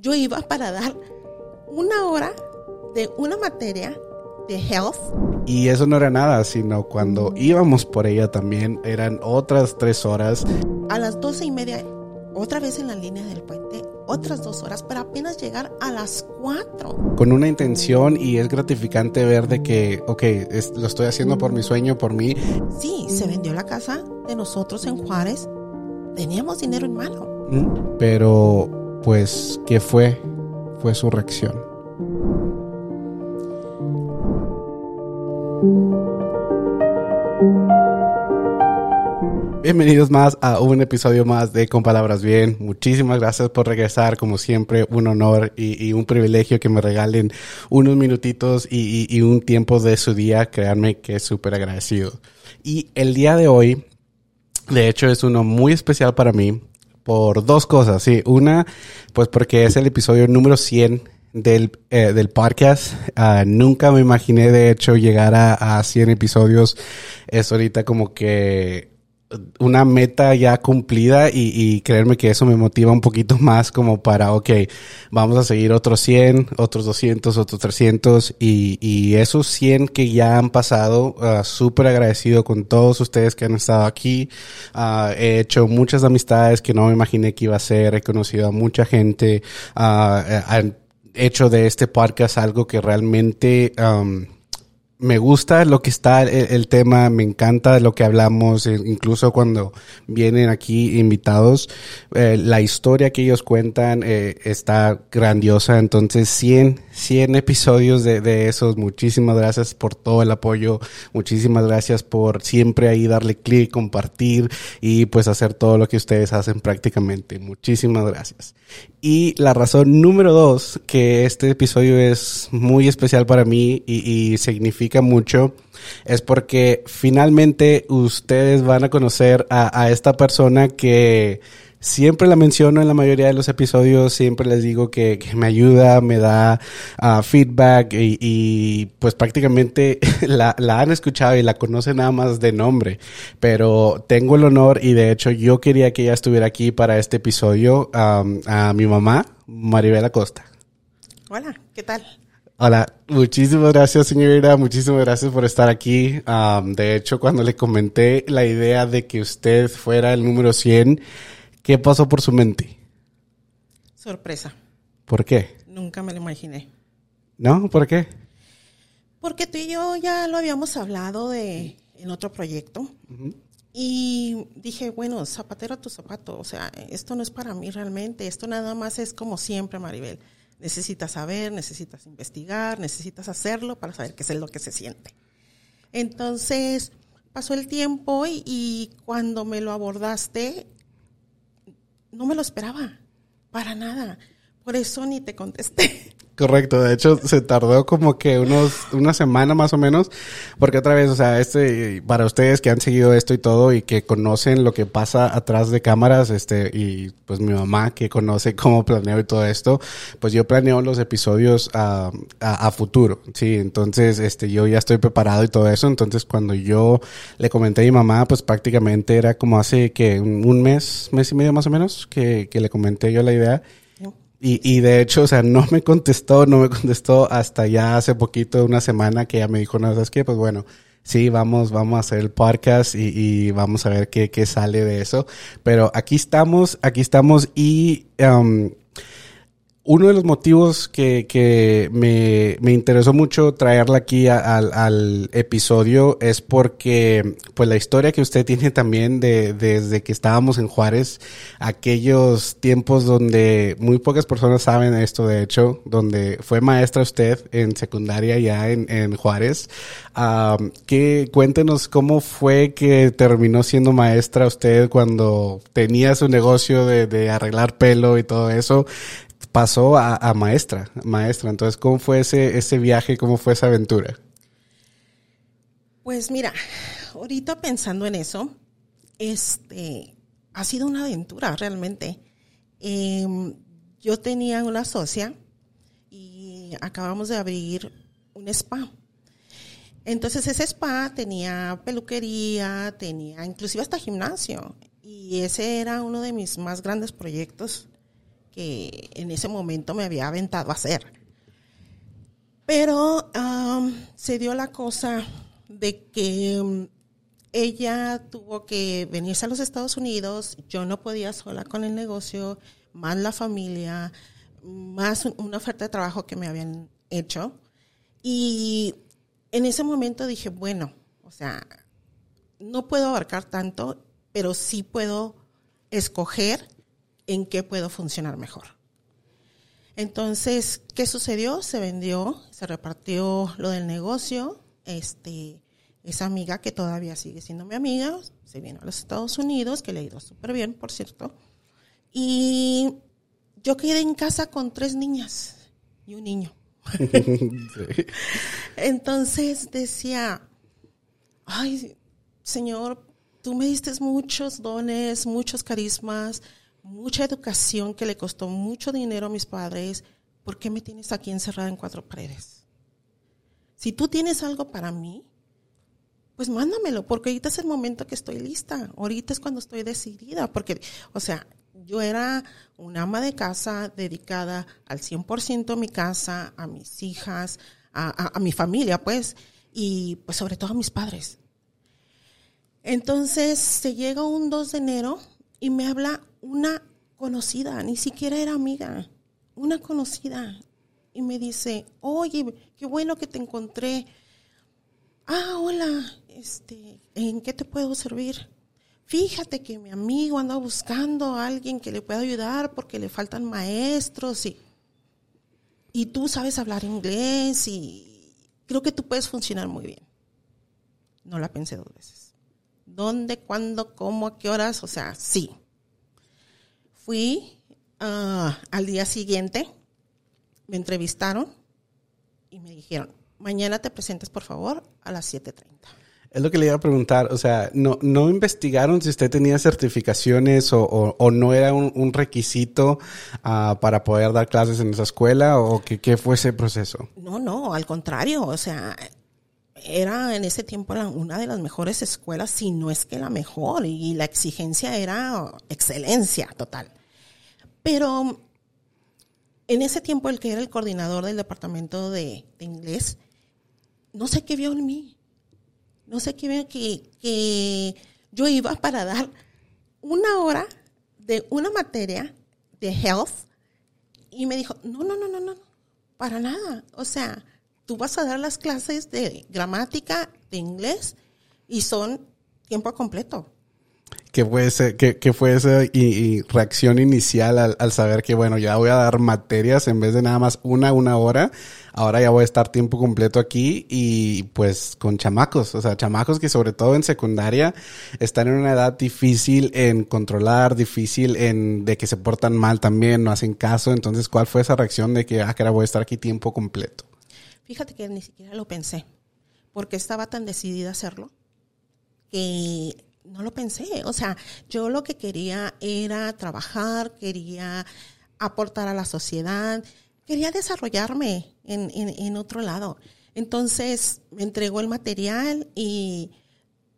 Yo iba para dar una hora de una materia de health. Y eso no era nada, sino cuando íbamos por ella también eran otras tres horas. A las doce y media, otra vez en la línea del puente, otras dos horas para apenas llegar a las cuatro. Con una intención y es gratificante ver de que, ok, lo estoy haciendo por mi sueño, por mí. Sí, se vendió la casa de nosotros en Juárez. Teníamos dinero en mano. Pero, pues, ¿qué fue? Fue su reacción. Bienvenidos más a un episodio más de Con Palabras Bien. Muchísimas gracias por regresar. Como siempre, un honor y, un privilegio que me regalen unos minutitos y, un tiempo de su día. Créanme que es súper agradecido. Y el día de hoy, de hecho, es uno muy especial para mí por dos cosas. Sí, una, pues porque es el episodio número 100 del, eh, del podcast. Ah, nunca me imaginé, de hecho, llegar a, a 100 episodios. Es ahorita como que una meta ya cumplida y, y, creerme que eso me motiva un poquito más como para, ok, vamos a seguir otros 100, otros 200, otros 300 y, y esos 100 que ya han pasado, uh, súper agradecido con todos ustedes que han estado aquí. Uh, he hecho muchas amistades que no me imaginé que iba a ser, he conocido a mucha gente, uh, hecho de este podcast algo que realmente um, me gusta lo que está el, tema, me encanta lo que hablamos, eh, incluso cuando vienen aquí invitados, eh, la historia que ellos cuentan eh, está grandiosa, entonces 100, 100 episodios de, esos, muchísimas gracias por todo el apoyo, muchísimas gracias por siempre ahí darle clic, compartir y pues hacer todo lo que ustedes hacen prácticamente, muchísimas gracias. Y la razón número dos, que este episodio es muy especial para mí y, significa mucho, es porque finalmente ustedes van a conocer a esta persona que Siempre la menciono en la mayoría de los episodios, siempre les digo que, me ayuda, me da uh, feedback y, pues prácticamente la, han escuchado y la conocen nada más de nombre. Pero tengo el honor y de hecho yo quería que ella estuviera aquí para este episodio, um, a mi mamá, Maribel Acosta. Hola, ¿qué tal? Hola, muchísimas gracias señorita, muchísimas gracias por estar aquí. Um, de hecho, cuando le comenté la idea de que usted fuera el número 100, ¿Qué pasó por su mente? Sorpresa. ¿Por qué? Nunca me lo imaginé. ¿No? ¿Por qué? Porque tú y yo ya lo habíamos hablado de en otro proyecto. Y dije, bueno, zapatero a tu zapato. O sea, esto no es para mí realmente. Esto nada más es como siempre, Maribel. Necesitas saber, necesitas investigar, necesitas hacerlo para saber qué es lo que se siente. Entonces, pasó el tiempo y cuando me lo abordaste, no me lo esperaba, para nada. Por eso ni te contesté. Correcto, de hecho se tardó como que unos, una semana más o menos, porque otra vez, o sea, este, para ustedes que han seguido esto y todo y que conocen lo que pasa atrás de cámaras, este, y pues mi mamá que conoce cómo planeo y todo esto, pues yo planeo los episodios a, a, futuro, sí, entonces, este, yo ya estoy preparado y todo eso, entonces cuando yo le comenté a mi mamá, pues prácticamente era como hace que un mes, mes y medio más o menos, que, que le comenté yo la idea, y, y de hecho, o sea, no me contestó, no me contestó hasta ya hace poquito, una semana, que ya me dijo, no, ¿sabes qué? Pues bueno, sí, vamos, vamos a hacer el podcast y, y vamos a ver qué, qué sale de eso. Pero aquí estamos, aquí estamos y um, uno de los motivos que, me, me, interesó mucho traerla aquí al, al, episodio es porque, pues la historia que usted tiene también de, desde que estábamos en Juárez, aquellos tiempos donde muy pocas personas saben esto, de hecho, donde fue maestra usted en secundaria ya en, en Juárez. que cuéntenos cómo fue que terminó siendo maestra usted cuando tenía su negocio de, de arreglar pelo y todo eso pasó a, maestra, maestra. Entonces, ¿cómo fue ese, ese viaje? ¿Cómo fue esa aventura? Pues mira, ahorita pensando en eso, este, ha sido una aventura realmente. Em, yo tenía una socia y acabamos de abrir un spa. Entonces ese spa tenía peluquería, tenía inclusive hasta gimnasio. Y ese era uno de mis más grandes proyectos que en ese momento me había aventado a hacer. Pero se dio la cosa de que mm, ella tuvo que venirse a los Estados Unidos, yo no podía sola con el negocio, más la familia, más una oferta de trabajo que me habían hecho. Y en ese momento dije, bueno, o sea, no puedo abarcar tanto, pero sí puedo escoger en qué puedo funcionar mejor. Entonces, ¿qué sucedió? Se vendió, se repartió lo del negocio. Este, esa amiga que todavía sigue siendo mi amiga, se vino a los Estados Unidos, que le ha ido súper bien, por cierto. Y yo quedé en casa con tres niñas y un niño. Entonces decía, ay, Señor, tú me diste muchos dones, muchos carismas, mucha educación que le costó mucho dinero a mis padres, ¿por qué me tienes aquí encerrada en cuatro paredes? Si tú tienes algo para mí, pues mándamelo, porque ahorita es el momento que estoy lista, ahorita es cuando estoy decidida, porque, o sea, yo era una ama de casa dedicada al 100% a mi casa, a mis hijas, a, a mi familia, pues, y pues sobre todo a mis padres. Entonces se llega un 2 de enero y me habla una conocida, ni siquiera era amiga, una conocida. Y me dice, oye, qué bueno que te encontré. Ah, hola, este, ¿en qué te puedo servir? Fíjate que mi amigo anda buscando a alguien que le pueda ayudar porque le faltan maestros y, y tú sabes hablar inglés y creo que tú puedes funcionar muy bien. No la pensé dos veces. ¿Dónde, cuándo, cómo, a qué horas? O sea, sí. Fui ah, al día siguiente, me entrevistaron y me dijeron, mañana te presentes por favor a las 7.30. Es lo que le iba a preguntar, o sea, ¿no, no investigaron si usted tenía certificaciones o, no era un, requisito ah, para poder dar clases en esa escuela o qué, qué fue ese proceso? No, no, al contrario, o sea, era en ese tiempo una de las mejores escuelas, si no es que la mejor, y la exigencia era excelencia total. Pero en ese tiempo el que era el coordinador del departamento de, inglés, no sé qué vio en mí. No sé qué vio que, que yo iba para dar una hora de una materia de health y me dijo, no, no, no, no, no, para nada. O sea, tú vas a dar las clases de gramática, de inglés y son tiempo completo. ¿Qué fue, qué, fue esa reacción inicial al, saber que, bueno, ya voy a dar materias en vez de nada más una, una hora? Ahora ya voy a estar tiempo completo aquí y pues con chamacos, o sea, chamacos que sobre todo en secundaria están en una edad difícil en controlar, difícil en de que se portan mal también, no hacen caso. Entonces, ¿cuál fue esa reacción de que, ah, que ahora voy a estar aquí tiempo completo? Fíjate que ni siquiera lo pensé, porque estaba tan decidida a hacerlo que no lo pensé. O sea, yo lo que quería era trabajar, quería aportar a la sociedad, quería desarrollarme en, otro lado. Entonces me entregó el material y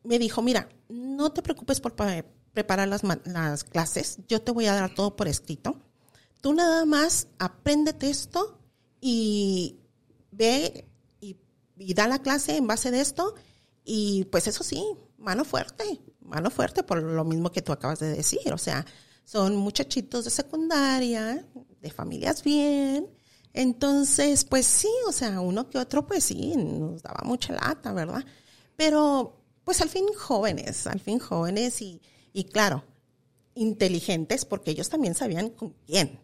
me dijo, mira, no te preocupes por preparar las, las clases, yo te voy a dar todo por escrito. Tú nada más apréndete esto y ve y, y da la clase en base de esto. Y pues eso sí, mano fuerte, mano fuerte por lo mismo que tú acabas de decir. O sea, son muchachitos de secundaria, de familias bien. Entonces, pues sí, o sea, uno que otro, pues sí, nos daba mucha lata, ¿verdad? Pero, pues al fin jóvenes, al fin jóvenes y, y claro, inteligentes porque ellos también sabían con quién.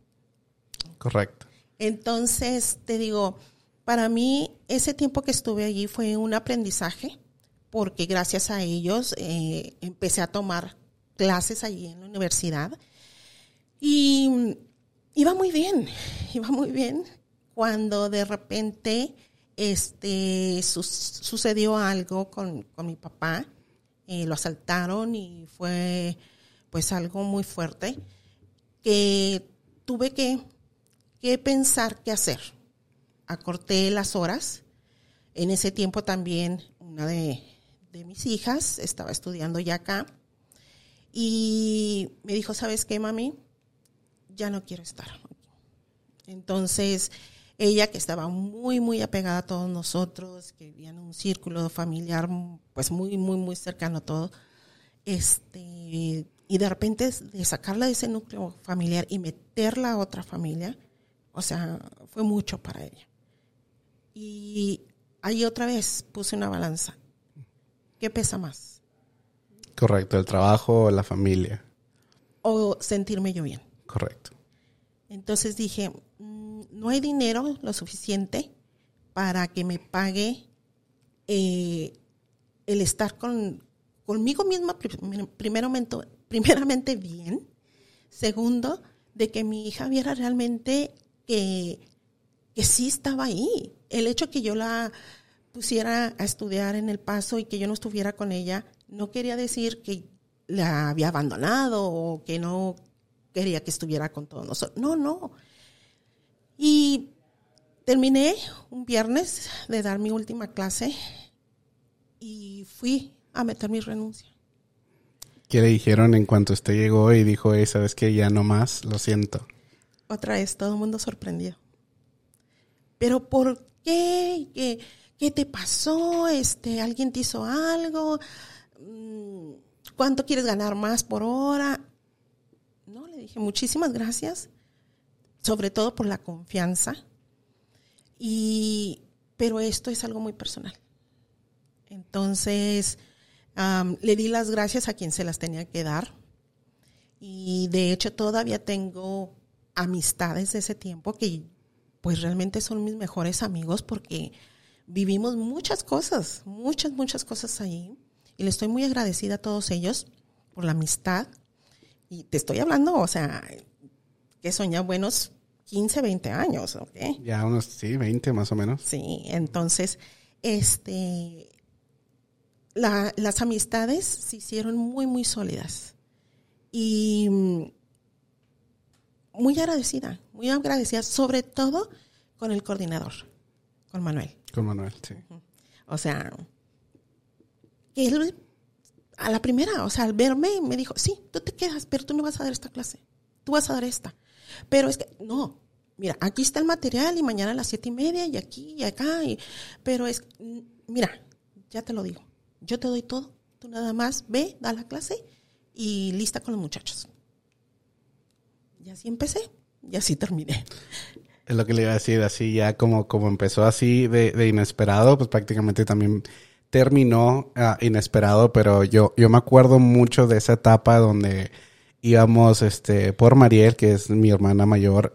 Correcto. Entonces, te digo, para mí ese tiempo que estuve allí fue un aprendizaje porque gracias a ellos eh, empecé a tomar clases allí en la universidad y iba muy bien, iba muy bien cuando de repente este sucedió algo con, mi papá, eh, lo asaltaron y fue pues algo muy fuerte que tuve que, que pensar qué hacer. Acorté las horas. En ese tiempo también una de, de mis hijas, estaba estudiando ya acá, y me dijo, ¿sabes qué, mami? ya no quiero estar. Entonces, ella que estaba muy, muy apegada a todos nosotros, que vivía en un círculo familiar, pues muy, muy, muy cercano a todo, este, y de repente de sacarla de ese núcleo familiar y meterla a otra familia, o sea, fue mucho para ella. Y ahí otra vez puse una balanza. ¿Qué pesa más? Correcto, el trabajo o la familia. O sentirme yo bien. Correcto. Entonces dije, mm, no hay dinero lo suficiente para que me pague eh, el estar con, conmigo misma, primeramente, primeramente bien. Segundo, de que mi hija viera realmente que, que sí estaba ahí. El hecho que yo la pusiera a estudiar en el paso y que yo no estuviera con ella, no quería decir que la había abandonado o que no quería que estuviera con todos nosotros. No, no. Y terminé un viernes de dar mi última clase y fui a meter mi renuncia. ¿Qué le dijeron en cuanto usted llegó y dijo, hey, sabes que ya no más, lo siento? Otra vez, todo el mundo sorprendió. Pero ¿por qué? ¿Qué, qué te pasó? Este, ¿Alguien te hizo algo? Mm, ¿Cuánto quieres ganar más por hora? No, le dije, muchísimas gracias, sobre todo por la confianza. Y, pero esto es algo muy personal. Entonces, le di las gracias a quien se las tenía que dar. Y de hecho todavía tengo amistades de ese tiempo que pues realmente son mis mejores amigos porque vivimos muchas cosas, muchas, muchas cosas ahí. Y le estoy muy agradecida a todos ellos por la amistad, y te estoy hablando, o sea, que son ya buenos 15, 20 años, ¿ok? Ya unos, sí, 20 más o menos. Sí, entonces, este, las amistades se hicieron muy, muy sólidas. Y mm, muy agradecida, muy agradecida, sobre todo con el coordinador, con Manuel. Con Manuel, sí. O sea, él a la primera, o sea, al verme me dijo, sí, tú te quedas, pero tú no vas a dar esta clase, tú vas a dar esta. Pero es que, no, mira, aquí está el material y mañana a las siete y media y aquí y acá, y, pero es, mira, ya te lo digo, yo te doy todo, tú nada más ve, da la clase y lista con los muchachos. Y así empecé y así terminé. Es lo que le iba a decir, así ya como, como empezó así de, de inesperado, pues prácticamente también terminó ah, inesperado, pero yo, yo me acuerdo mucho de esa etapa donde íbamos este, por Mariel, que es mi hermana mayor,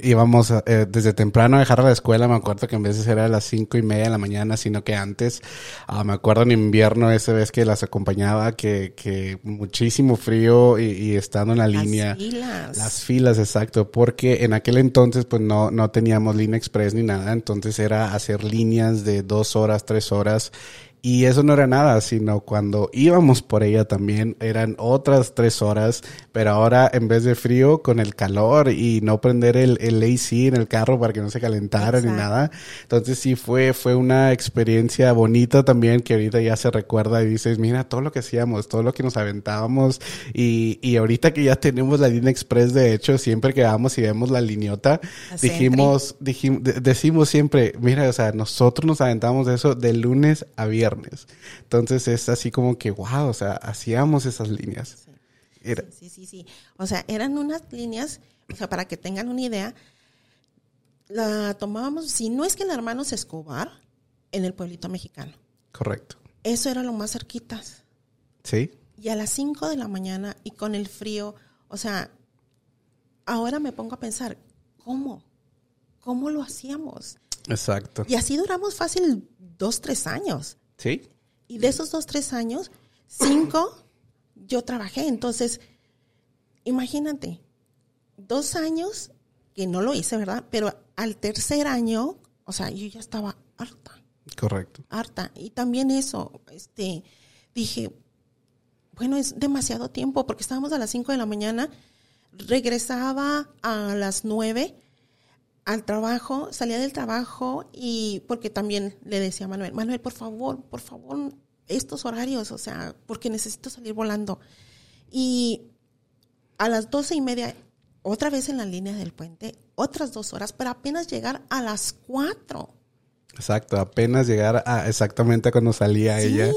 íbamos eh, desde temprano a dejar a la escuela. Me acuerdo que en vez de ser a las cinco y media de la mañana, sino que antes. Ah, me acuerdo en invierno, esa vez que las acompañaba, que, que muchísimo frío y, estando en la línea. Las filas. Las filas, exacto. Porque en aquel entonces, pues no, no teníamos línea express ni nada. Entonces era hacer líneas de dos horas, tres horas y eso no era nada, sino cuando íbamos por ella también eran otras tres horas, pero ahora en vez de frío, con el calor y no prender el, el AC en el carro para que no se calentara ni nada. Entonces sí fue, fue una experiencia bonita también que ahorita ya se recuerda y dices, mira todo lo que hacíamos, todo lo que nos aventábamos y, y ahorita que ya tenemos la línea express, de hecho, siempre que vamos y vemos la liniota, dijimos, dijimos, decimos siempre, mira, o sea, nosotros nos aventamos de eso de lunes a viernes entonces es así como que, wow, o sea, hacíamos esas líneas. Sí, sí, sí, O sea, eran unas líneas, o sea, para que tengan una idea, la tomábamos, si no es que en Hermanos Escobar, en el pueblito mexicano. Correcto. Eso era lo más cerquitas. Sí. Y a las 5 de la mañana y con el frío, o sea, ahora me pongo a pensar, ¿cómo? ¿Cómo lo hacíamos? Exacto. Y así duramos fácil dos, tres años. Sí. Y de esos dos, tres años, cinco, yo trabajé. Entonces, imagínate, dos años que no lo hice, ¿verdad? Pero al tercer año, o sea, yo ya estaba harta. Correcto. Harta. Y también eso, este, dije, bueno, es demasiado tiempo porque estábamos a las cinco de la mañana, regresaba a las nueve al trabajo, salía del trabajo y porque también le decía a Manuel, Manuel, por favor, por favor, estos horarios, o sea, porque necesito salir volando. Y a las doce y media otra vez en la línea del puente, otras dos horas, para apenas llegar a las cuatro. Exacto, apenas llegar a exactamente cuando salía ella.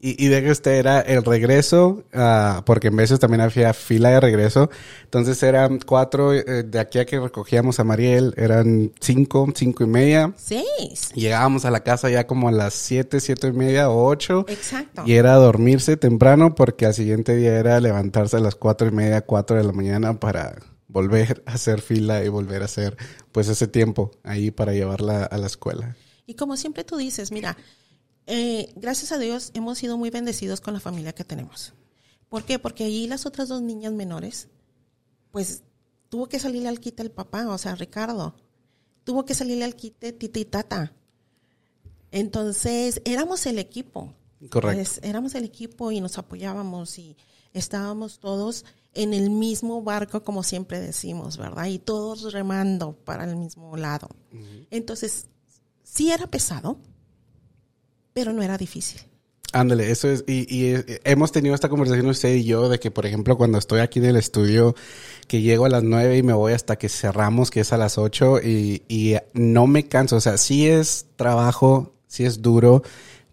Y, y de que este era el regreso, uh, porque en veces también había fila de regreso. Entonces eran cuatro, eh, de aquí a que recogíamos a Mariel, eran cinco, cinco y media. Seis. Llegábamos a la casa ya como a las siete, siete y media o ocho. Exacto. Y era dormirse temprano porque al siguiente día era levantarse a las cuatro y media, cuatro de la mañana para volver a hacer fila y volver a hacer pues ese tiempo ahí para llevarla a la escuela. Y como siempre tú dices, mira, eh, gracias a Dios hemos sido muy bendecidos con la familia que tenemos. ¿Por qué? Porque allí las otras dos niñas menores, pues tuvo que salirle al quite el papá, o sea, Ricardo. Tuvo que salirle al quite Tita y Tata. Entonces, éramos el equipo. Correcto. Pues, éramos el equipo y nos apoyábamos y estábamos todos en el mismo barco, como siempre decimos, ¿verdad? Y todos remando para el mismo lado. Uh -huh. Entonces, sí era pesado, pero no era difícil. Ándale, eso es, y, y, hemos tenido esta conversación usted y yo de que, por ejemplo, cuando estoy aquí en el estudio, que llego a las nueve y me voy hasta que cerramos, que es a las ocho, y, y no me canso, o sea, sí es trabajo, sí es duro,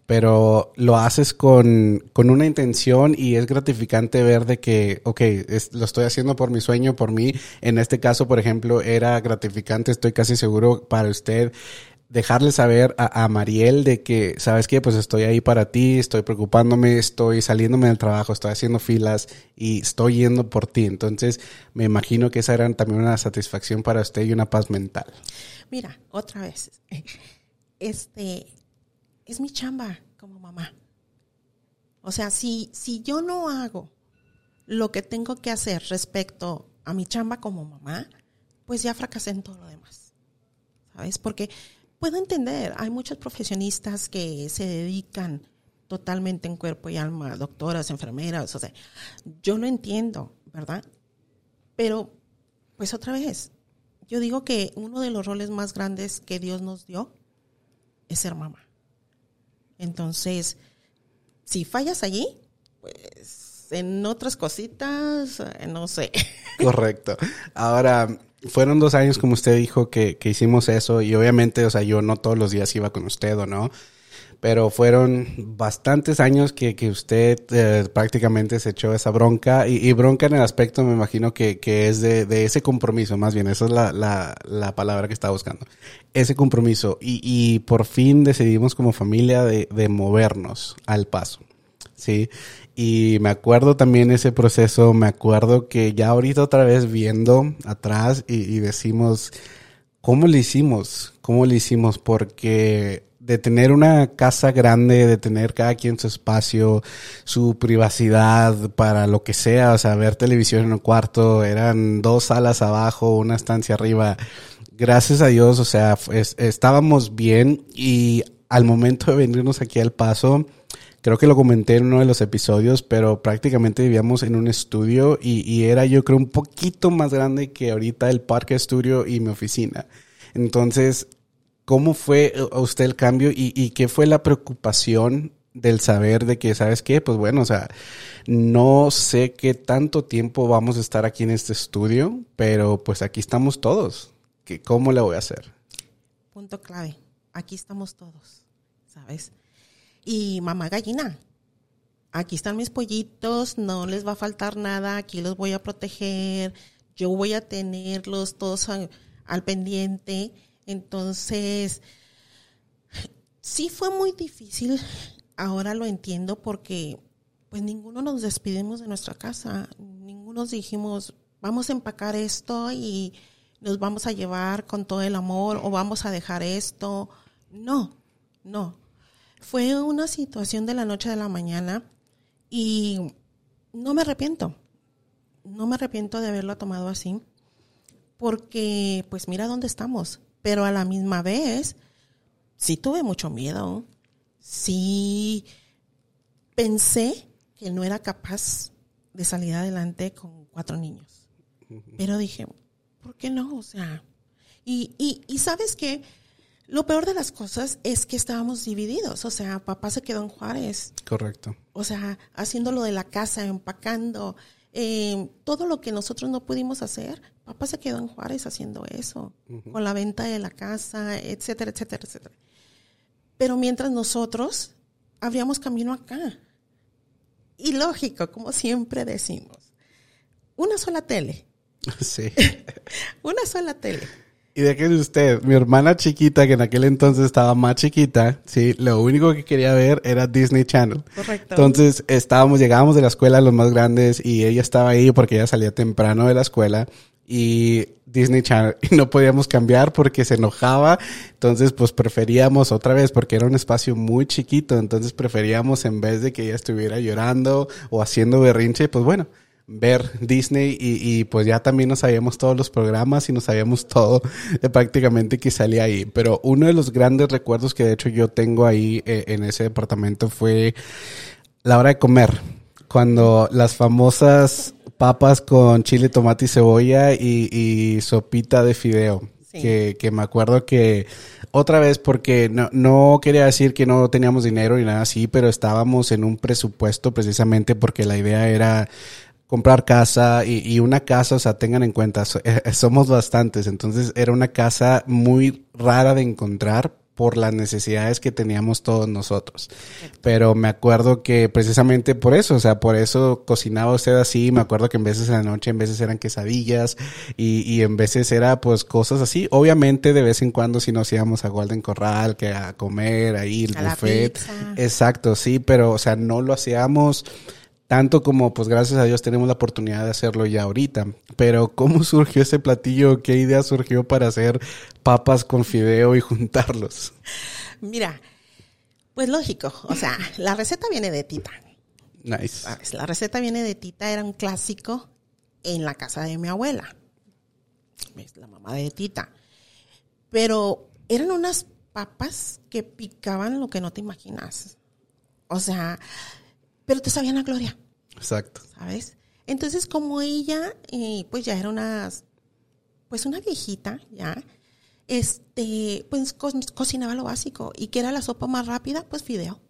pero lo haces con, con una intención y es gratificante ver de que, ok, lo estoy haciendo por mi sueño, por mí. En este caso, por ejemplo, era gratificante, estoy casi seguro para usted dejarle saber a, Mariel de que, ¿sabes qué? Pues estoy ahí para ti, estoy preocupándome, estoy saliéndome del trabajo, estoy haciendo filas y estoy yendo por ti. Entonces, me imagino que esa era también una satisfacción para usted y una paz mental. Mira, otra vez, este, es mi chamba como mamá. O sea, si, si yo no hago lo que tengo que hacer respecto a mi chamba como mamá, pues ya fracasé en todo lo demás. ¿Sabes? Porque puedo entender, hay muchos profesionistas que se dedican totalmente en cuerpo y alma, doctoras, enfermeras, o sea, yo lo entiendo, ¿verdad? Pero, pues otra vez, yo digo que uno de los roles más grandes que Dios nos dio es ser mamá. Entonces, si fallas allí, pues en otras cositas, no sé. Correcto. Ahora, fueron dos años, como usted dijo, que, que, hicimos eso y obviamente, o sea, yo no todos los días iba con usted o no, pero fueron bastantes años que, que usted eh, prácticamente se echó esa bronca y, y, bronca en el aspecto, me imagino que, que es de, de, ese compromiso, más bien, esa es la, la, la palabra que estaba buscando, ese compromiso y, y por fin decidimos como familia de, de movernos al paso. Sí, y me acuerdo también ese proceso, me acuerdo que ya ahorita otra vez viendo atrás y, decimos, ¿cómo le hicimos? ¿Cómo le hicimos? Porque de tener una casa grande, de tener cada quien su espacio, su privacidad para lo que sea, o sea, ver televisión en un cuarto, eran dos salas abajo, una estancia arriba. Gracias a Dios, o sea, es, estábamos bien y al momento de venirnos aquí al paso, creo que lo comenté en uno de los episodios, pero prácticamente vivíamos en un estudio y, era yo creo un poquito más grande que ahorita el parque estudio y mi oficina. Entonces, ¿cómo fue a usted el cambio y, y, qué fue la preocupación del saber de que, ¿sabes qué? Pues bueno, o sea, no sé qué tanto tiempo vamos a estar aquí en este estudio, pero pues aquí estamos todos. ¿Cómo le voy a hacer? Punto clave. Aquí estamos todos, ¿sabes? Y mamá gallina. Aquí están mis pollitos, no les va a faltar nada, aquí los voy a proteger, yo voy a tenerlos todos al, pendiente. Entonces, sí fue muy difícil, ahora lo entiendo porque pues ninguno nos despedimos de nuestra casa, ninguno dijimos, vamos a empacar esto y nos vamos a llevar con todo el amor o vamos a dejar esto. No, no, fue una situación de la noche a la mañana y no me arrepiento. No me arrepiento de haberlo tomado así porque pues mira dónde estamos. Pero a la misma vez sí tuve mucho miedo. Sí pensé que no era capaz de salir adelante con cuatro niños. Pero dije, ¿por qué no? O sea, y, y, y sabes que lo peor de las cosas es que estábamos divididos. O sea, papá se quedó en Juárez. Correcto. O sea, haciendo lo de la casa, empacando, eh, todo lo que nosotros no pudimos hacer, papá se quedó en Juárez haciendo eso, con la venta de la casa, etcétera, etcétera, etcétera. Pero mientras nosotros abríamos camino acá. Y lógico, como siempre decimos, una sola tele. Sí. una sola tele. ¿Y de qué es usted? Mi hermana chiquita, que en aquel entonces estaba más chiquita, sí, lo único que quería ver era Disney Channel. Correcto. Entonces estábamos, llegábamos de la escuela los más grandes y ella estaba ahí porque ella salía temprano de la escuela y Disney Channel y no podíamos cambiar porque se enojaba. Entonces, pues preferíamos otra vez porque era un espacio muy chiquito. Entonces preferíamos en vez de que ella estuviera llorando o haciendo berrinche, pues bueno, ver Disney y, y, pues ya también nos sabíamos todos los programas y nos sabíamos todo de prácticamente que salía ahí. Pero uno de los grandes recuerdos que de hecho yo tengo ahí eh, en ese departamento fue la hora de comer. Cuando las famosas papas con chile, tomate y cebolla y, y sopita de fideo. Sí. Que, que me acuerdo que otra vez porque no, no quería decir que no teníamos dinero ni nada así, pero estábamos en un presupuesto precisamente porque la idea era comprar casa y, y, una casa, o sea, tengan en cuenta, so, eh, somos bastantes, entonces era una casa muy rara de encontrar por las necesidades que teníamos todos nosotros. Pero me acuerdo que precisamente por eso, o sea, por eso cocinaba usted así, me acuerdo que en veces en la noche, en veces eran quesadillas y, y en veces era pues cosas así. Obviamente de vez en cuando si nos íbamos a Golden Corral, que a comer ahí, el a buffet. Exacto, sí, pero o sea, no lo hacíamos tanto como pues gracias a Dios tenemos la oportunidad de hacerlo ya ahorita. Pero ¿cómo surgió ese platillo? ¿Qué idea surgió para hacer papas con fideo y juntarlos? Mira, pues lógico, o sea, la receta viene de Tita. Nice. La receta viene de Tita, era un clásico en la casa de mi abuela, la mamá de Tita. Pero eran unas papas que picaban lo que no te imaginas. O sea, pero te sabían a gloria. Exacto. ¿Sabes? Entonces, como ella, eh, pues ya era una, pues una viejita, ya, este, pues co cocinaba lo básico. ¿Y que era la sopa más rápida? Pues fideo.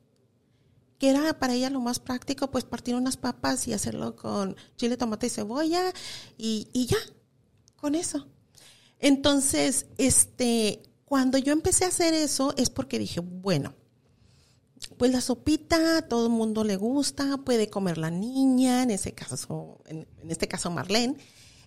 Que era para ella lo más práctico? Pues partir unas papas y hacerlo con chile, tomate y cebolla y, y ya, con eso. Entonces, este, cuando yo empecé a hacer eso es porque dije, bueno, pues la sopita a todo el mundo le gusta, puede comer la niña, en ese caso, en, en, este caso Marlene.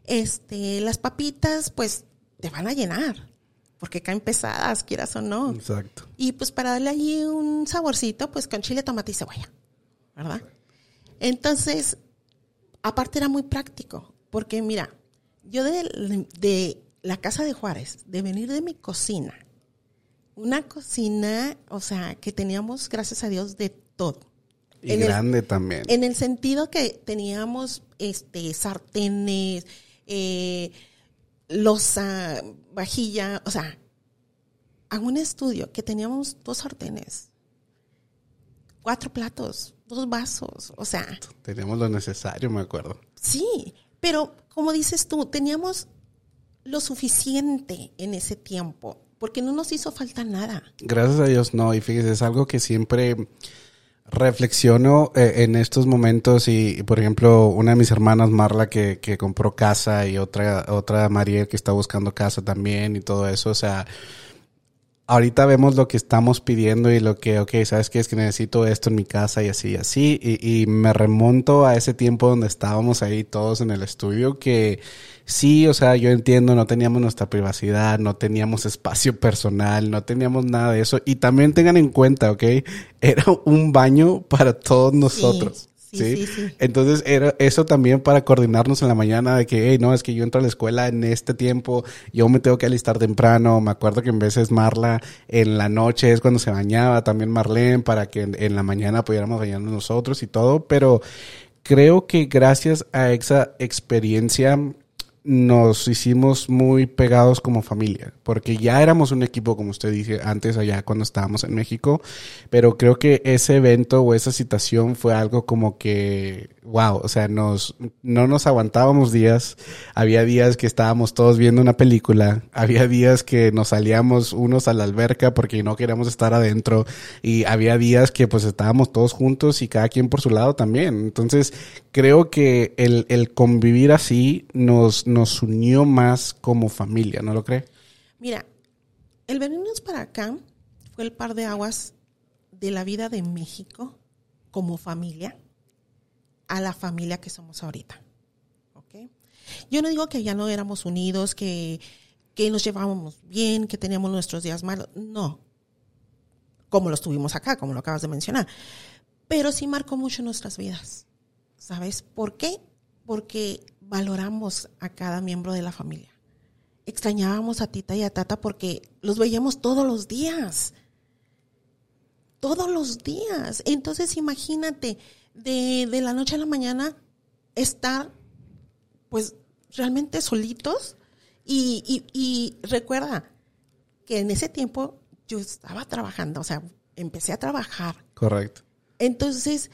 Este, las papitas, pues, te van a llenar, porque caen pesadas, quieras o no. Exacto. Y pues para darle allí un saborcito, pues con chile, tomate y cebolla, ¿verdad? Entonces, aparte era muy práctico, porque mira, yo de, de la casa de Juárez, de venir de mi cocina, una cocina, o sea, que teníamos, gracias a Dios, de todo. Y en grande el, también. En el sentido que teníamos este sartenes, eh, losa, vajilla, o sea, a un estudio que teníamos dos sartenes, cuatro platos, dos vasos, o sea. Teníamos lo necesario, me acuerdo. Sí, pero como dices tú, teníamos lo suficiente en ese tiempo porque no nos hizo falta nada. Gracias a Dios no, y fíjese, es algo que siempre reflexiono eh, en estos momentos. Y, por ejemplo, una de mis hermanas, Marla, que, que compró casa y otra, otra María que está buscando casa también y todo eso, o sea, ahorita vemos lo que estamos pidiendo y lo que, ok, ¿sabes qué? Es que necesito esto en mi casa y así, y así. Y, y, me remonto a ese tiempo donde estábamos ahí todos en el estudio que sí, o sea, yo entiendo, no teníamos nuestra privacidad, no teníamos espacio personal, no teníamos nada de eso. Y también tengan en cuenta, ok, era un baño para todos nosotros. Sí. Sí, sí, sí, Entonces era eso también para coordinarnos en la mañana de que, hey, no, es que yo entro a la escuela en este tiempo, yo me tengo que alistar temprano. Me acuerdo que en veces Marla en la noche es cuando se bañaba, también Marlene, para que en, en la mañana pudiéramos bañarnos nosotros y todo. Pero creo que gracias a esa experiencia nos hicimos muy pegados como familia, porque ya éramos un equipo, como usted dice, antes allá cuando estábamos en México, pero creo que ese evento o esa situación fue algo como que, wow, o sea, nos, no nos aguantábamos días, había días que estábamos todos viendo una película, había días que nos salíamos unos a la alberca porque no queríamos estar adentro, y había días que pues estábamos todos juntos y cada quien por su lado también. Entonces, creo que el, el convivir así nos, nos unió más como familia, ¿no lo cree? Mira, el venirnos para acá fue el par de aguas de la vida de México como familia a la familia que somos ahorita. ¿ok? Yo no digo que ya no éramos unidos, que, que nos llevábamos bien, que teníamos nuestros días malos. No. Como los tuvimos acá, como lo acabas de mencionar. Pero sí marcó mucho nuestras vidas. ¿Sabes por qué? Porque valoramos a cada miembro de la familia. Extrañábamos a Tita y a Tata porque los veíamos todos los días. Todos los días. Entonces imagínate, de, de la noche a la mañana, estar pues realmente solitos. Y, y, y recuerda que en ese tiempo yo estaba trabajando, o sea, empecé a trabajar. Correcto. Entonces,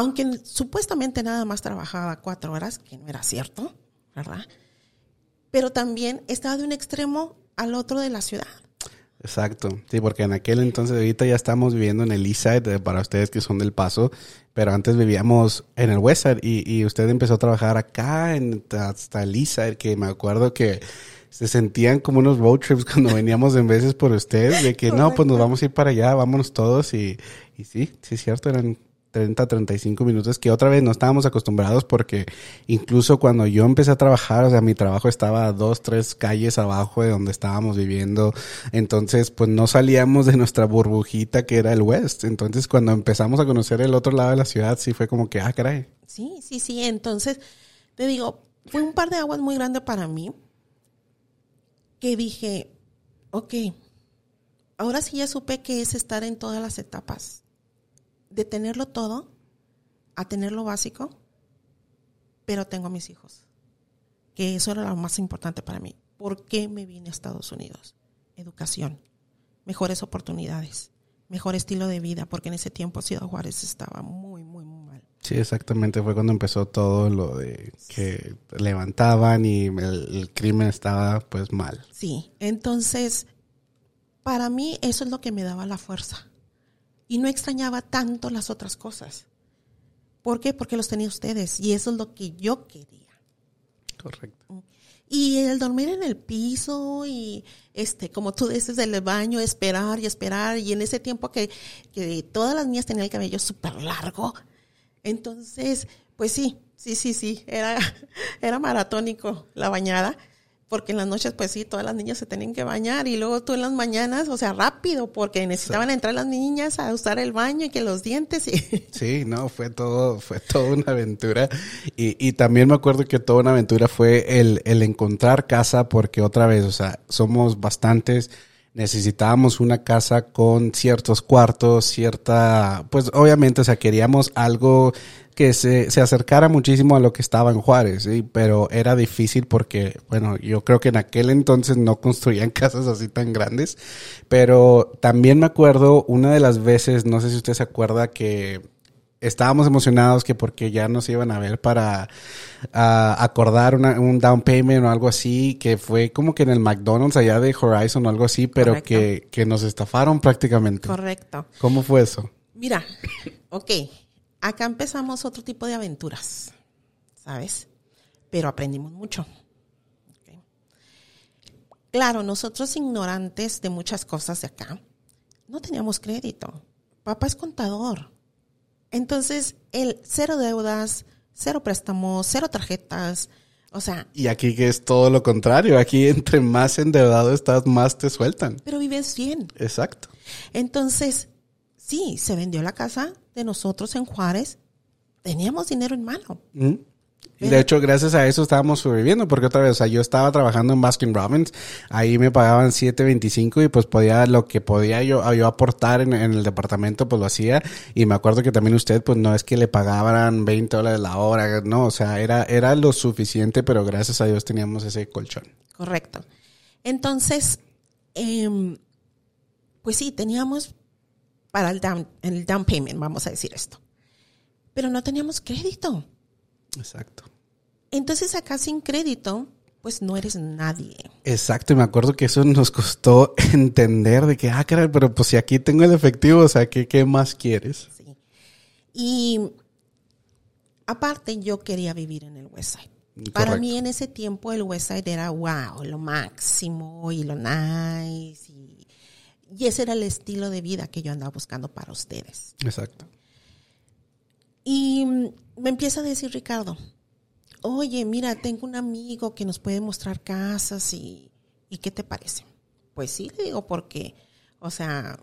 aunque supuestamente nada más trabajaba cuatro horas, que no era cierto, ¿verdad? Pero también estaba de un extremo al otro de la ciudad. Exacto, sí, porque en aquel entonces, ahorita ya estamos viviendo en el East Side, eh, para ustedes que son del Paso, pero antes vivíamos en el West Side y, y usted empezó a trabajar acá en, hasta el East Side, que me acuerdo que se sentían como unos road trips cuando veníamos en veces por usted, de que no, pues nos vamos a ir para allá, vámonos todos y, y sí, sí es cierto, eran 30, 35 minutos, que otra vez no estábamos acostumbrados porque incluso cuando yo empecé a trabajar, o sea, mi trabajo estaba a dos, tres calles abajo de donde estábamos viviendo, entonces pues no salíamos de nuestra burbujita que era el West, entonces cuando empezamos a conocer el otro lado de la ciudad, sí fue como que, ah, caray. Sí, sí, sí, entonces te digo, fue un par de aguas muy grande para mí que dije, ok, ahora sí ya supe que es estar en todas las etapas de tenerlo todo a tener lo básico, pero tengo a mis hijos. Que eso era lo más importante para mí. ¿Por qué me vine a Estados Unidos? Educación, mejores oportunidades, mejor estilo de vida, porque en ese tiempo Ciudad Juárez estaba muy, muy, muy mal. Sí, exactamente. Fue cuando empezó todo lo de que levantaban y el, el crimen estaba pues mal. Sí, entonces, para mí eso es lo que me daba la fuerza y no extrañaba tanto las otras cosas. ¿Por qué? Porque los tenía ustedes y eso es lo que yo quería. Correcto. Y el dormir en el piso y, este, como tú dices, el baño, esperar y esperar. Y en ese tiempo que, que todas las niñas tenían el cabello súper largo. Entonces, pues sí, sí, sí, sí, era, era maratónico la bañada porque en las noches, pues sí, todas las niñas se tenían que bañar y luego tú en las mañanas, o sea, rápido, porque necesitaban entrar las niñas a usar el baño y que los dientes y... Sí, no, fue todo, fue toda una aventura. Y, y también me acuerdo que toda una aventura fue el, el encontrar casa, porque otra vez, o sea, somos bastantes necesitábamos una casa con ciertos cuartos, cierta, pues obviamente, o sea, queríamos algo que se, se acercara muchísimo a lo que estaba en Juárez, ¿sí? pero era difícil porque, bueno, yo creo que en aquel entonces no construían casas así tan grandes, pero también me acuerdo una de las veces, no sé si usted se acuerda que estábamos emocionados que porque ya nos iban a ver para uh, acordar una, un down payment o algo así, que fue como que en el McDonald's allá de Horizon o algo así, pero que, que nos estafaron prácticamente. Correcto. ¿Cómo fue eso? Mira, ok, acá empezamos otro tipo de aventuras, ¿sabes? Pero aprendimos mucho. Okay. Claro, nosotros ignorantes de muchas cosas de acá, no teníamos crédito. Papá es contador. Entonces, el cero deudas, cero préstamos, cero tarjetas, o sea. Y aquí que es todo lo contrario. Aquí entre más endeudado estás, más te sueltan. Pero vives bien. Exacto. Entonces, sí, se vendió la casa de nosotros en Juárez. Teníamos dinero en mano. ¿Mm? De hecho, gracias a eso estábamos sobreviviendo, porque otra vez, o sea, yo estaba trabajando en Baskin Robbins, ahí me pagaban 7.25 y pues podía, lo que podía yo, yo aportar en, el departamento, pues lo hacía. Y me acuerdo que también usted, pues no es que le pagaban 20 dólares la hora, no, o sea, era, era lo suficiente, pero gracias a Dios teníamos ese colchón. Correcto. Entonces, em, pues sí, teníamos para el down, el down payment, vamos a decir esto. Pero no teníamos crédito. Exacto. Entonces acá sin crédito, pues no eres nadie. Exacto, y me acuerdo que eso nos costó entender de que, ah, caray, pero pues si aquí tengo el efectivo, o sea, ¿qué, qué más quieres? Sí. Y aparte yo quería vivir en el Westside. Para mí en ese tiempo el Westside era wow, lo máximo y lo nice. Y, y ese era el estilo de vida que yo andaba buscando para ustedes. Exacto. Y me empieza a decir Ricardo, oye, mira, tengo un amigo que nos puede mostrar casas y, y ¿qué te parece? Pues sí, le digo, porque, o sea,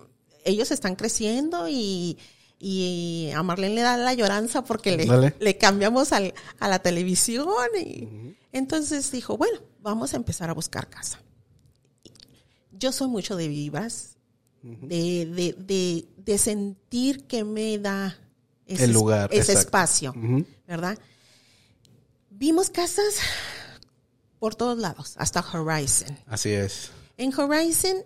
ellos están creciendo y, y a Marlene le da la lloranza porque le, le cambiamos al, a la televisión. Y, Entonces dijo, bueno, vamos a empezar a buscar casa. Yo soy mucho de vivas, de, de, de, de, sentir que me da ese, el lugar, ese espacio, ¿verdad? Vimos casas por todos lados, hasta Horizon. Así es. En Horizon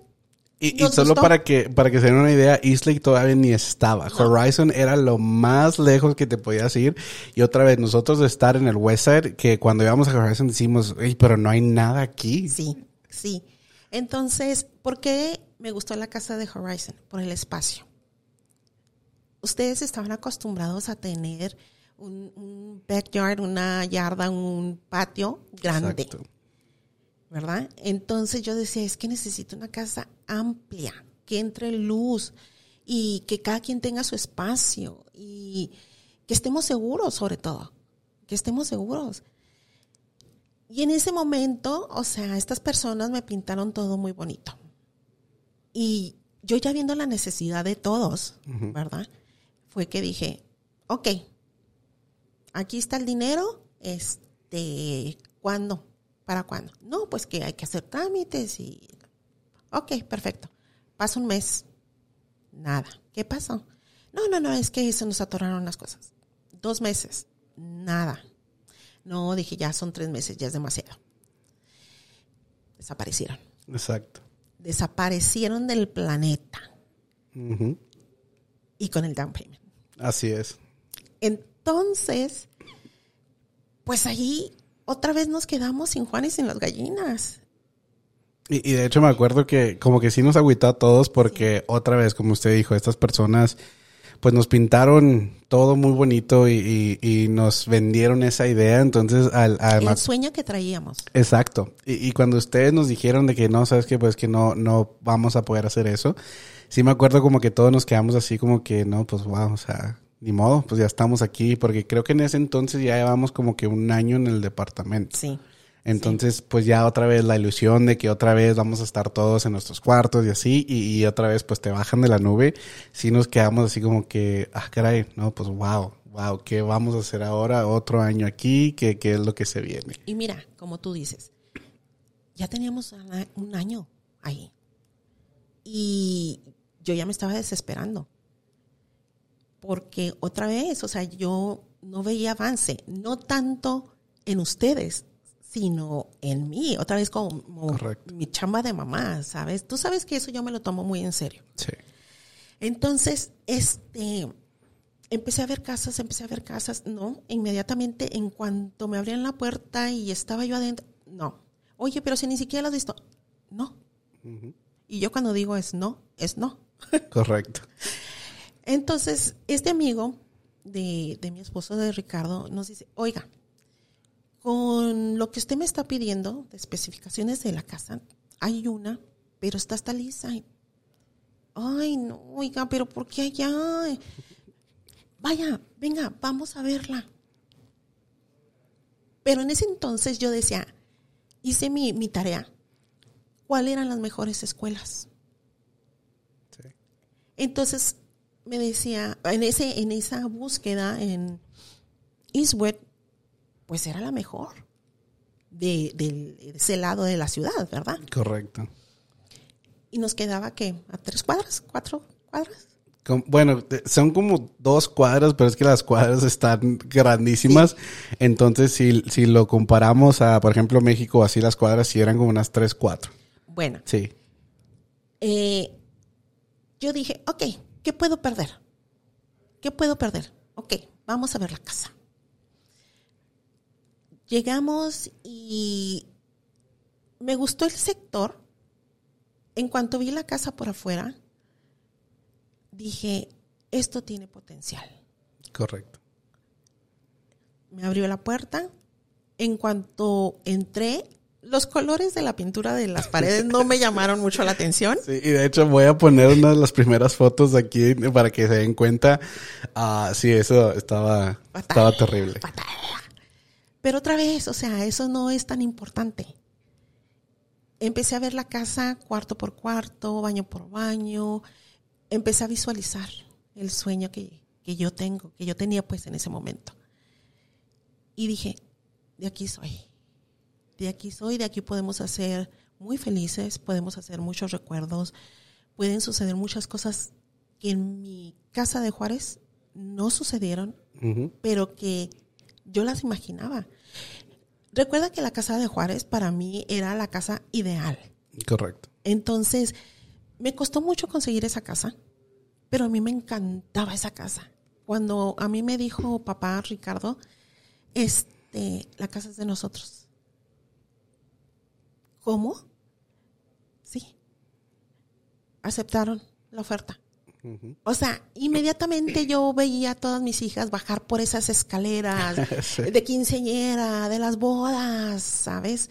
y, solo para que para que se den una idea, Eastlake todavía ni estaba. Horizon era lo más lejos que te podías ir. Y otra vez, nosotros de estar en el Westside, que cuando íbamos a Horizon decimos, pero no hay nada aquí. Sí, sí. Entonces, ¿por qué me gustó la casa de Horizon? Por el espacio. Ustedes estaban acostumbrados a tener un, backyard, una yarda, un patio grande. ¿Verdad? Entonces yo decía, es que necesito una casa amplia, que entre luz y que cada quien tenga su espacio y que estemos seguros sobre todo, que estemos seguros. Y en ese momento, o sea, estas personas me pintaron todo muy bonito. Y yo ya viendo la necesidad de todos, ¿verdad? Fue que dije, ok, aquí está el dinero, este, ¿cuándo? ¿Para cuándo? No, pues que hay que hacer trámites y, ok, perfecto. Pasa un mes, nada. ¿Qué pasó? No, no, no, es que se nos atoraron las cosas. Dos meses, nada. No, dije, ya son tres meses, ya es demasiado. Desaparecieron. Exacto. Desaparecieron del planeta. Y con el down payment. Así es. Entonces, pues allí otra vez nos quedamos sin Juan y sin las gallinas. Y, de hecho me acuerdo que como que sí nos agüitó a todos porque otra vez, como usted dijo, estas personas pues nos pintaron todo muy bonito y, nos vendieron esa idea. Entonces, al, el sueño que traíamos. Exacto. Y, cuando ustedes nos dijeron de que no, sabes que pues que no, no vamos a poder hacer eso, sí me acuerdo como que todos nos quedamos así como que no, pues wow, o sea, ni modo, pues ya estamos aquí, porque creo que en ese entonces ya llevamos como que un año en el departamento. Sí. Entonces, pues ya otra vez la ilusión de que otra vez vamos a estar todos en nuestros cuartos y así, y, otra vez pues te bajan de la nube, sí nos quedamos así como que, ah, caray, no, pues wow, wow, ¿qué vamos a hacer ahora? Otro año aquí, ¿qué, qué es lo que se viene? Y mira, como tú dices, ya teníamos un año ahí. Y yo ya me estaba desesperando porque otra vez, o sea, yo no veía avance, no tanto en ustedes, sino en mí, otra vez como mi chamba de mamá, ¿sabes? Tú sabes que eso yo me lo tomo muy en serio. Sí. Entonces, este, empecé a ver casas, empecé a ver casas, no, inmediatamente en cuanto me abrían la puerta y estaba yo adentro, no. Oye, pero si ni siquiera lo has visto, no. Y yo cuando digo es no, es no. Correcto. Entonces, este amigo de, mi esposo, de Ricardo, nos dice, oiga, con lo que usted me está pidiendo de especificaciones de la casa, hay una, pero está hasta lisa. Ay, no, oiga, pero ¿por qué allá? Vaya, venga, vamos a verla. Pero en ese entonces yo decía, hice mi, mi tarea. ¿Cuáles eran las mejores escuelas? Sí. Entonces, me decía, en, ese, en esa búsqueda en Eastwood, pues era la mejor de, de ese lado de la ciudad, ¿verdad? Correcto. Y nos quedaba que a tres cuadras, cuatro cuadras. Bueno, son como dos cuadras, pero es que las cuadras están grandísimas. Entonces, si, si lo comparamos a, por ejemplo, México, así las cuadras sí eran como unas tres, cuatro. Bueno, Sí. eh, yo dije, ok, ¿qué puedo perder? ¿Qué puedo perder? Ok, vamos a ver la casa. Llegamos y me gustó el sector. En cuanto vi la casa por afuera, dije, esto tiene potencial. Correcto. Me abrió la puerta. En cuanto entré, los colores de la pintura de las paredes no me llamaron mucho la atención. Sí, y de hecho voy a poner una de las primeras fotos aquí para que se den cuenta. Ah, sí, eso estaba, Fatal, estaba terrible. fatal. Pero otra vez, o sea, eso no es tan importante. Empecé a ver la casa cuarto por cuarto, baño por baño. Empecé a visualizar el sueño que, que yo tengo, que yo tenía pues en ese momento. Y dije, de aquí soy. De aquí soy, de aquí podemos hacer muy felices, podemos hacer muchos recuerdos, pueden suceder muchas cosas que en mi casa de Juárez no sucedieron pero que yo las imaginaba. Recuerda que la casa de Juárez para mí era la casa ideal. Correcto. Entonces, me costó mucho conseguir esa casa, pero a mí me encantaba esa casa. Cuando a mí me dijo papá Ricardo, este, la casa es de nosotros. ¿Cómo? Sí. Aceptaron la oferta. O sea, inmediatamente yo veía a todas mis hijas bajar por esas escaleras Sí. de quinceñera, de las bodas, ¿sabes?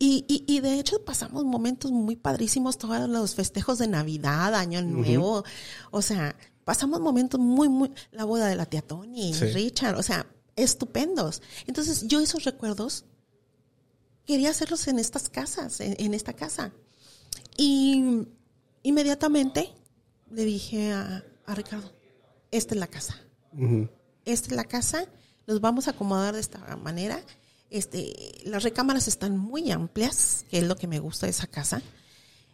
Y, y, y de hecho pasamos momentos muy padrísimos, todos los festejos de Navidad, Año Nuevo. O sea, pasamos momentos muy, muy. La boda de la tía Tony, Sí. Richard, o sea, estupendos. Entonces, yo esos recuerdos quería hacerlos en estas casas, en, en esta casa. Y inmediatamente le dije a, a Ricardo, esta es la casa. Esta es la casa, los vamos a acomodar de esta manera. Este, las recámaras están muy amplias, que es lo que me gusta de esa casa.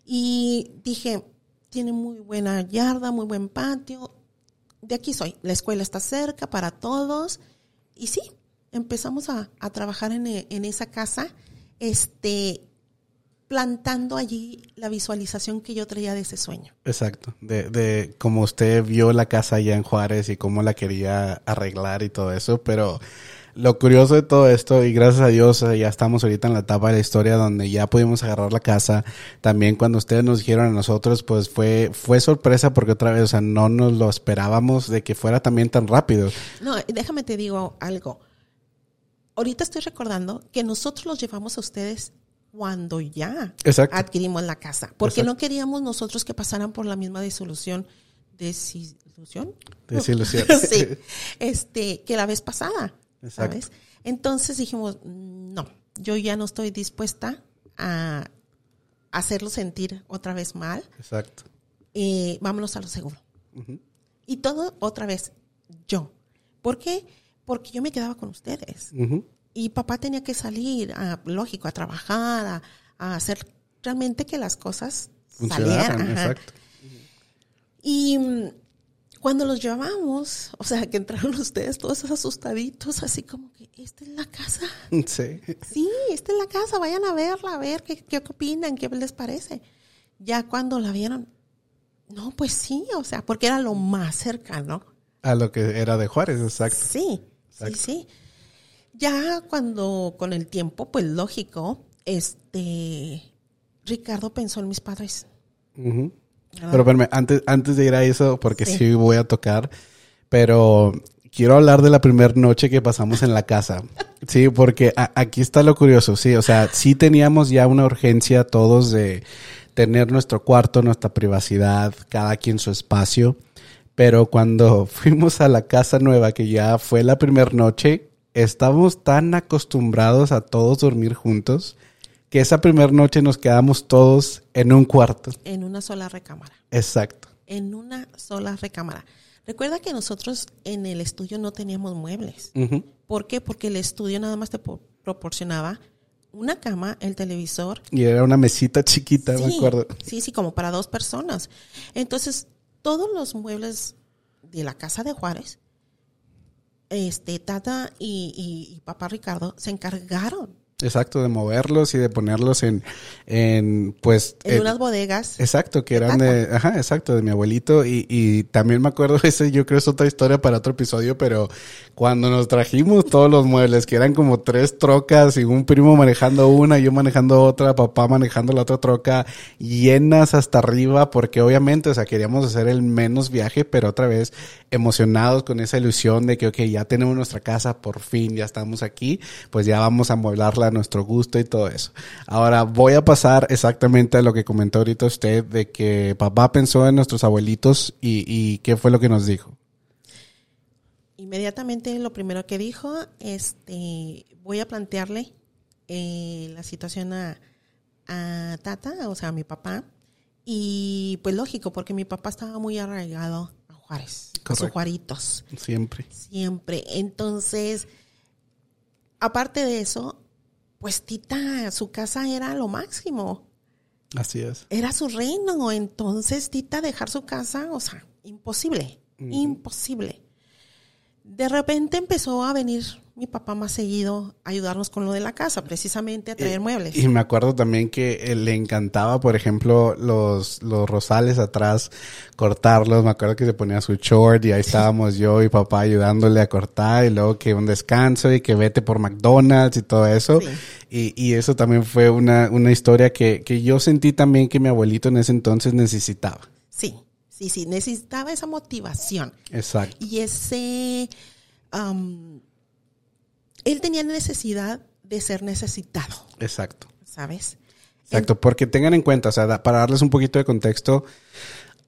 Y dije, tiene muy buena yarda, muy buen patio. De aquí soy. La escuela está cerca para todos. Y sí, empezamos a, a trabajar en, en esa casa, este, plantando allí la visualización que yo traía de ese sueño. Exacto. De, de como usted vio la casa allá en Juárez y cómo la quería arreglar y todo eso, pero lo curioso de todo esto, y gracias a Dios eh, ya estamos ahorita en la etapa de la historia donde ya pudimos agarrar la casa. También cuando ustedes nos dijeron a nosotros, pues fue, fue sorpresa porque otra vez, o sea, no nos lo esperábamos de que fuera también tan rápido. No, déjame te digo algo. Ahorita estoy recordando que nosotros los llevamos a ustedes cuando ya Exacto. adquirimos la casa, porque Exacto. no queríamos nosotros que pasaran por la misma disolución, desilusión, Desilusión. sí, este, que la vez pasada, Exacto. ¿sabes? Entonces dijimos, no, yo ya no estoy dispuesta a hacerlo sentir otra vez mal, Exacto. eh, vámonos a lo seguro. Y todo otra vez yo. ¿Por qué? Porque yo me quedaba con ustedes. Y papá tenía que salir, a, lógico, a trabajar, a, a hacer realmente que las cosas salieran. exacto. Y mm, cuando los llevamos, o sea, que entraron ustedes todos asustaditos, así como que, esta es la casa. Sí. Sí, esta es la casa, vayan a verla, a ver qué, qué opinan, qué les parece. Ya cuando la vieron, no, pues sí, o sea, porque era lo más cercano. A lo que era de Juárez, exacto. Sí, Exacto. sí, sí. Ya cuando con el tiempo, pues lógico, este Ricardo pensó en mis padres. Pero espérame, antes, antes de ir a eso, porque sí. Sí. voy a tocar, pero quiero hablar de la primera noche que pasamos en la casa. Sí, porque a- aquí está lo curioso, sí, o sea, sí teníamos ya una urgencia todos de tener nuestro cuarto, nuestra privacidad, cada quien su espacio, pero cuando fuimos a la casa nueva, que ya fue la primera noche, estábamos tan acostumbrados a todos dormir juntos, que esa primera noche nos quedamos todos en un cuarto. en una sola recámara. Exacto. En una sola recámara. Recuerda que nosotros en el estudio no teníamos muebles. ¿Por qué? Porque el estudio nada más te po- proporcionaba una cama, el televisor. Y era una mesita chiquita, me acuerdo. Sí, sí, como para dos personas. Entonces, todos los muebles de la casa de Juárez, este, Tata y, y- y papá Ricardo se encargaron Exacto, de moverlos y de ponerlos en, en pues... en en- unas bodegas. Exacto, que eran de, ajá, exacto, de mi abuelito. Y, y también me acuerdo, ese yo creo es otra historia para otro episodio, pero cuando nos trajimos todos los muebles, que eran como tres trocas y un primo manejando una, yo manejando otra, papá manejando la otra troca, llenas hasta arriba, porque obviamente, o sea, queríamos hacer el menos viaje, pero otra vez emocionados con esa ilusión de que, ok, ya tenemos nuestra casa, por fin, ya estamos aquí, pues ya vamos a amueblarla a nuestro gusto y todo eso. Ahora voy a pasar exactamente a lo que comentó ahorita usted de que papá pensó en nuestros abuelitos y, y qué fue lo que nos dijo. Inmediatamente lo primero que dijo, este, voy a plantearle eh, la situación a, a Tata, o sea, a mi papá. Y pues lógico, porque mi papá estaba muy arraigado a Juárez, a sus. Juaritos, Siempre. siempre. Entonces, aparte de eso, pues Tita, su casa era lo máximo, Así es. era su reino. Entonces, Tita dejar su casa, o sea, imposible, imposible. De repente empezó a venir mi papá más seguido a ayudarnos con lo de la casa, precisamente a traer muebles. Y me acuerdo también que eh, le encantaba, por ejemplo, los, los rosales atrás, cortarlos. Me acuerdo que se ponía su short y ahí estábamos yo y papá ayudándole a cortar y luego que un descanso y que vete por McDonald's y todo eso. Sí. Y, y eso también fue una, una historia que, que yo sentí también que mi abuelito en ese entonces necesitaba. Sí, sí, sí, necesitaba esa motivación Exacto. y ese... él tenía necesidad de ser necesitado, Exacto. ¿sabes? Exacto, porque tengan en cuenta, o sea, para darles un poquito de contexto,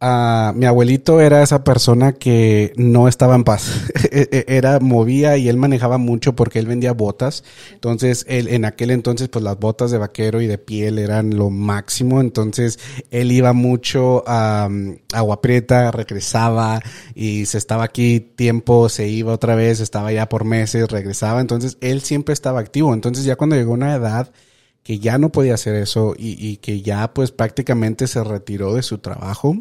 mi abuelito era esa persona que no estaba en paz. E- e- era, movía y él manejaba mucho porque él vendía botas. Entonces, él, en aquel entonces, pues las botas de vaquero y de piel eran lo máximo. Entonces, él iba mucho a um, Agua Prieta, regresaba y se estaba aquí tiempo, se iba otra vez, estaba ya por meses, regresaba. Entonces, él siempre estaba activo. Entonces, ya cuando llegó una edad que ya no podía hacer eso y, y que ya pues prácticamente se retiró de su trabajo,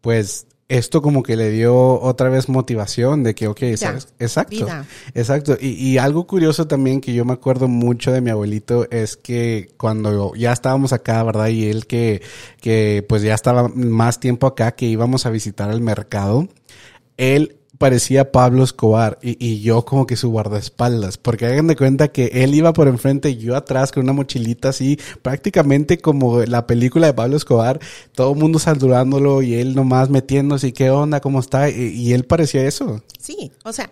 pues esto como que le dio otra vez motivación de que, ok, ¿sabes? exacto, vida. exacto. Y, y algo curioso también que yo me acuerdo mucho de mi abuelito es que cuando ya estábamos acá, ¿verdad? Y él que, que pues ya estaba más tiempo acá, que íbamos a visitar el mercado, él parecía Pablo Escobar y, y yo como que su guardaespaldas, porque hagan de cuenta que él iba por enfrente y yo atrás con una mochilita así, prácticamente como la película de Pablo Escobar, todo el mundo saludándolo y él nomás metiéndose y qué onda, cómo está, y, y él parecía eso. Sí, o sea,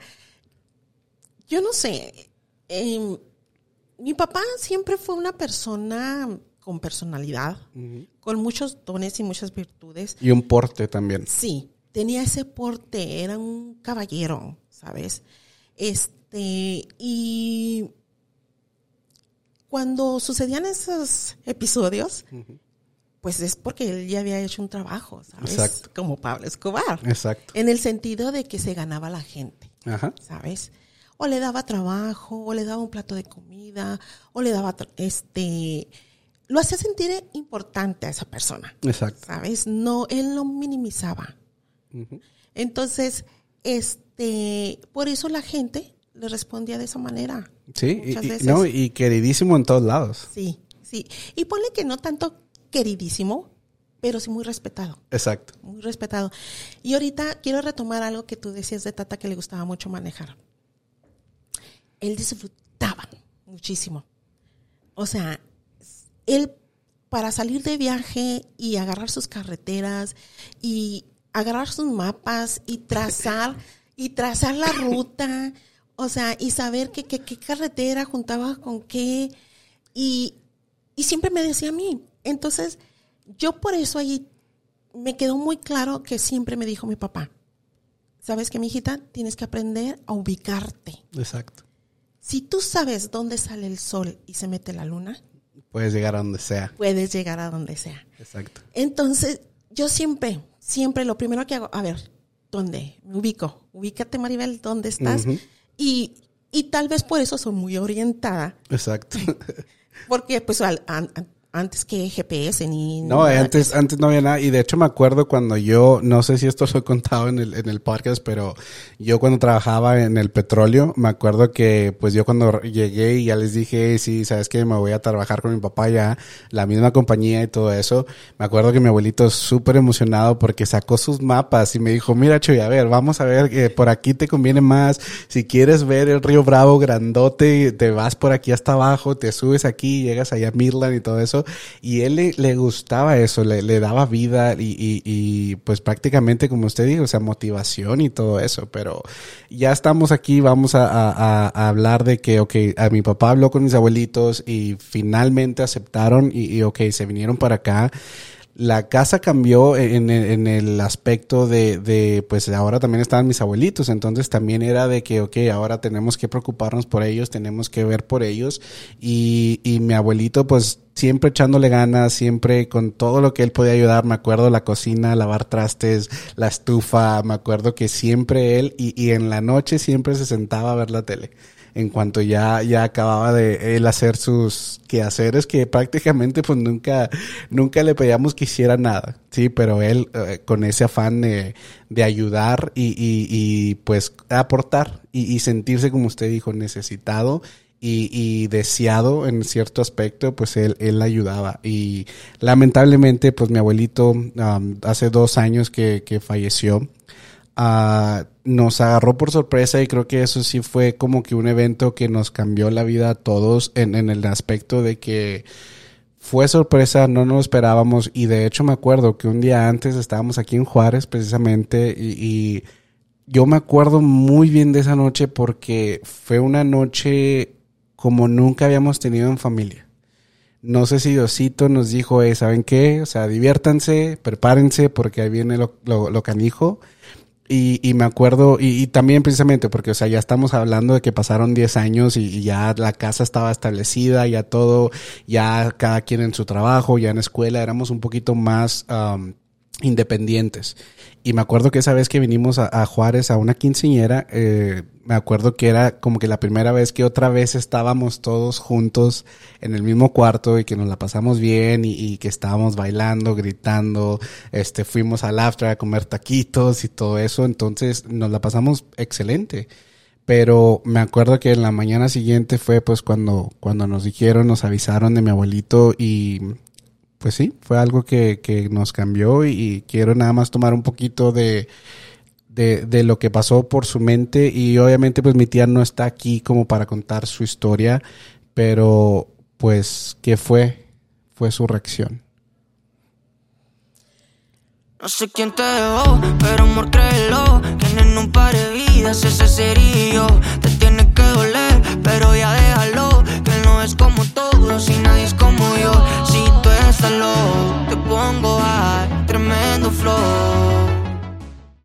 yo no sé, em, mi papá siempre fue una persona con personalidad, con muchos dones y muchas virtudes. Y un porte también. Sí, tenía ese porte, era un caballero, ¿sabes? Este, y cuando sucedían esos episodios, pues es porque él ya había hecho un trabajo, ¿sabes? Exacto. Como Pablo Escobar. Exacto. En el sentido de que se ganaba la gente, Ajá. ¿sabes? O le daba trabajo, o le daba un plato de comida, o le daba, este, lo hacía sentir importante a esa persona, Exacto. ¿sabes? No, él no minimizaba. Entonces, este, por eso la gente le respondía de esa manera. Sí, y- veces. no, y queridísimo en todos lados. Sí, sí. Y ponle que no tanto queridísimo, pero sí muy respetado, Exacto. muy respetado. Y ahorita quiero retomar algo que tú decías de Tata que le gustaba mucho manejar. Él disfrutaba muchísimo. O sea, él para salir de viaje y agarrar sus carreteras y agarrar sus mapas y trazar y trazar la ruta, o sea, y saber que, que- qué carretera juntaba con qué y, y siempre me decía a mí. Entonces, yo por eso ahí me quedó muy claro que siempre me dijo mi papá, sabes que mi hijita tienes que aprender a ubicarte. Exacto. Si tú sabes dónde sale el sol y se mete la luna, Puedes llegar a donde sea. puedes llegar a donde sea. Exacto. Entonces, yo siempre, siempre lo primero que hago, a ver, ¿dónde? Me ubico. Ubícate, Maribel, ¿dónde estás? Y Y tal vez por eso soy muy orientada. Exacto. Porque pues al, antes que GPS ni no antes antes no había nada. Y de hecho me acuerdo cuando yo no sé si esto lo he contado en el, en el podcast pero yo cuando trabajaba en el petróleo me acuerdo que pues yo cuando llegué y ya les dije sí sabes que me voy a trabajar con mi papá ya la misma compañía y todo eso me acuerdo que mi abuelito súper emocionado porque sacó sus mapas y me dijo mira Chuy a ver vamos a ver que por aquí te conviene más. Si quieres ver el río Bravo grandote te vas por aquí hasta abajo te subes aquí llegas allá a Midland y todo eso y él le, gustaba eso, le, daba vida y, pues prácticamente, como usted dijo, o sea, motivación y todo eso. Pero ya estamos aquí, vamos a, hablar de que, ok, a mi papá habló con mis abuelitos y finalmente aceptaron y, y ok, se vinieron para acá la casa cambió en, el aspecto de, pues ahora también estaban mis abuelitos, entonces también era de que, ok, ahora tenemos que preocuparnos por ellos, tenemos que ver por ellos y, y mi abuelito pues siempre echándole ganas, siempre con todo lo que él podía ayudar, me acuerdo la cocina, lavar trastes, la estufa, me acuerdo que siempre él y, y en la noche siempre se sentaba a ver la tele en cuanto ya, ya acababa de él hacer sus quehaceres que prácticamente pues nunca, nunca le pedíamos que hiciera nada, sí, pero él eh, con ese afán de, de ayudar y, y, y, pues aportar y, y sentirse como usted dijo necesitado y, deseado en cierto aspecto, pues él, él ayudaba. Y lamentablemente, pues mi abuelito um, hace dos años que, que falleció. Uh, nos agarró por sorpresa y creo que eso sí fue como que un evento que nos cambió la vida a todos en, en el aspecto de que fue sorpresa, no nos lo esperábamos y de hecho me acuerdo que un día antes estábamos aquí en Juárez precisamente y, yo me acuerdo muy bien de esa noche porque fue una noche como nunca habíamos tenido en familia. No sé si Diosito nos dijo, ¿saben qué? O sea, diviértanse, prepárense porque ahí viene lo, lo, lo canijo. Y, y me acuerdo, y, y, también precisamente porque, o sea, ya estamos hablando de que pasaron 10 años y, ya la casa estaba establecida, ya todo, ya cada quien en su trabajo, ya en escuela, éramos un poquito más um, independientes. Y me acuerdo que esa vez que vinimos a, Juárez a una quinceñera, eh, me acuerdo que era como que la primera vez que otra vez estábamos todos juntos en el mismo cuarto y que nos la pasamos bien y, y que estábamos bailando, gritando, este, fuimos al after a comer taquitos y todo eso, entonces nos la pasamos excelente. Pero me acuerdo que en la mañana siguiente fue pues cuando, cuando nos dijeron, nos avisaron de mi abuelito y pues sí, fue algo que, que nos cambió y, y, quiero nada más tomar un poquito de, de, de, lo que pasó por su mente y obviamente pues mi tía no está aquí como para contar su historia, pero pues ¿qué fue? Fue su reacción. No sé quién te dejó, pero amor créelo Tienen un par de vidas, ese sería yo Te tiene que doler, pero ya déjalo Que no es como todos y nadie es como yo te pongo a tremendo flow.